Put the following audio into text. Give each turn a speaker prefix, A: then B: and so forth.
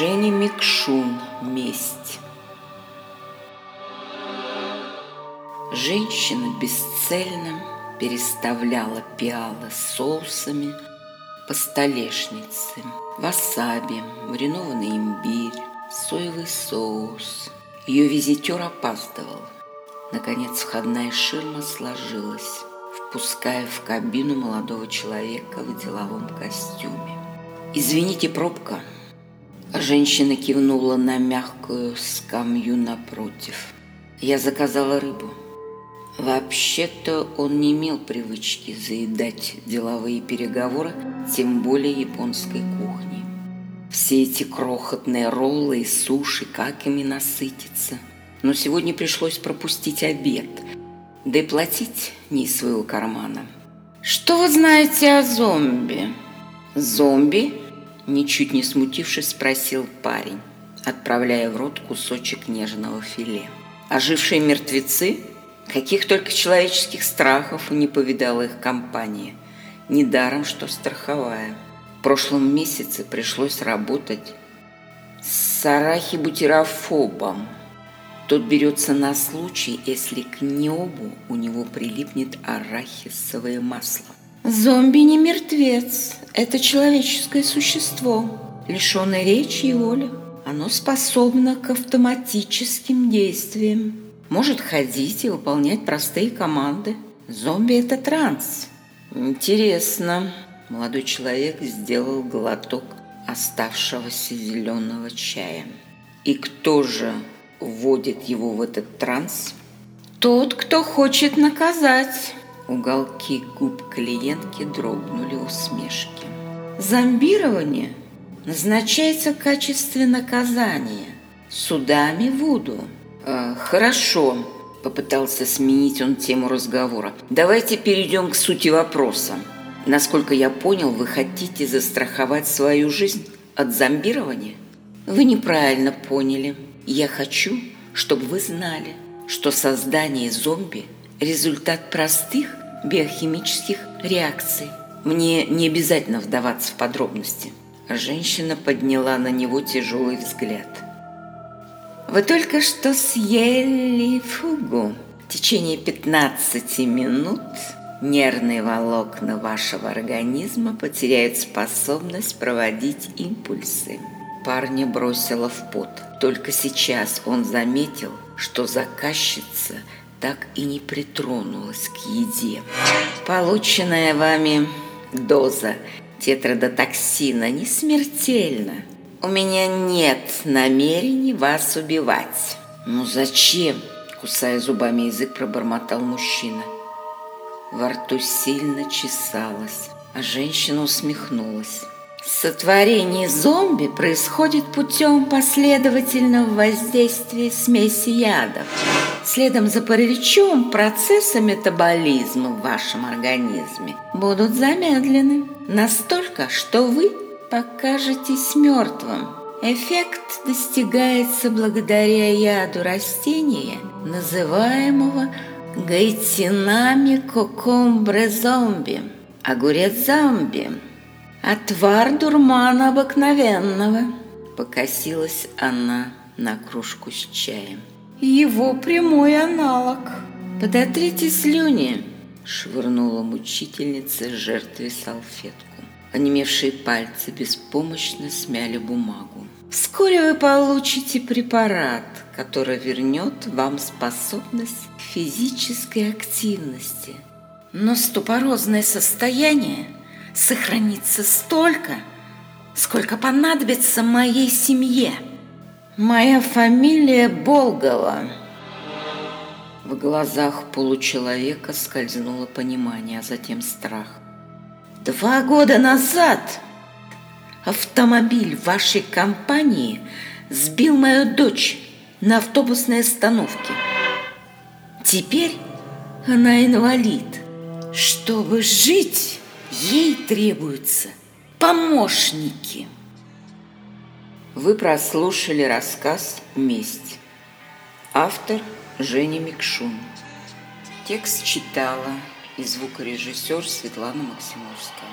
A: Женя Микшун. Месть. Женщина бесцельно переставляла пиалы с соусами по столешнице. Васаби, маринованный имбирь, соевый соус. Ее визитер опаздывал. Наконец входная ширма сложилась, впуская в кабину молодого человека в деловом костюме. «Извините, пробка», Женщина кивнула на мягкую скамью напротив. Я заказала рыбу. Вообще-то он не имел привычки заедать деловые переговоры, тем более японской кухни. Все эти крохотные роллы и суши, как ими насытиться. Но сегодня пришлось пропустить обед, да и платить не из своего кармана. «Что вы знаете о зомби?» «Зомби?» Ничуть не смутившись, спросил парень, отправляя в рот кусочек нежного филе. Ожившие мертвецы? Каких только человеческих страхов не повидала их компания. Недаром, что страховая. В прошлом месяце пришлось работать с арахибутирофобом. Тот берется на случай, если к небу у него прилипнет арахисовое масло. Зомби не мертвец, это человеческое существо, лишенное речи и воли. Оно способно к автоматическим действиям. Может ходить и выполнять простые команды. Зомби – это транс. Интересно. Молодой человек сделал глоток оставшегося зеленого чая. И кто же вводит его в этот транс? Тот, кто хочет наказать. Уголки губ клиентки дрогнули усмешки. Зомбирование назначается в качестве наказания судами Вуду. Э, хорошо, попытался сменить он тему разговора. Давайте перейдем к сути вопроса. Насколько я понял, вы хотите застраховать свою жизнь от зомбирования? Вы неправильно поняли. Я хочу, чтобы вы знали, что создание зомби – результат простых биохимических реакций. Мне не обязательно вдаваться в подробности. Женщина подняла на него тяжелый взгляд. Вы только что съели фугу. В течение 15 минут нервные волокна вашего организма потеряют способность проводить импульсы. Парня бросила в пот. Только сейчас он заметил, что заказчица – так и не притронулась к еде. Полученная вами доза тетрадотоксина не смертельна. У меня нет намерений вас убивать. Ну зачем? Кусая зубами язык, пробормотал мужчина. Во рту сильно чесалось, а женщина усмехнулась. Сотворение зомби происходит путем последовательного воздействия смеси ядов. Следом за параличом процессы метаболизма в вашем организме будут замедлены настолько, что вы покажетесь мертвым. Эффект достигается благодаря яду растения, называемого гайтинами кокомбре зомби, огурец зомби – Отвар дурмана обыкновенного. Покосилась она на кружку с чаем. Его прямой аналог. Подотрите слюни, швырнула мучительница жертве салфетку. Онемевшие пальцы беспомощно смяли бумагу. Вскоре вы получите препарат, который вернет вам способность к физической активности. Но ступорозное состояние – сохранится столько, сколько понадобится моей семье. Моя фамилия Болгова. В глазах получеловека скользнуло понимание, а затем страх. Два года назад автомобиль вашей компании сбил мою дочь на автобусной остановке. Теперь она инвалид. Чтобы жить, Ей требуются помощники. Вы прослушали рассказ «Месть». Автор Женя Микшун. Текст читала и звукорежиссер Светлана Максимовская.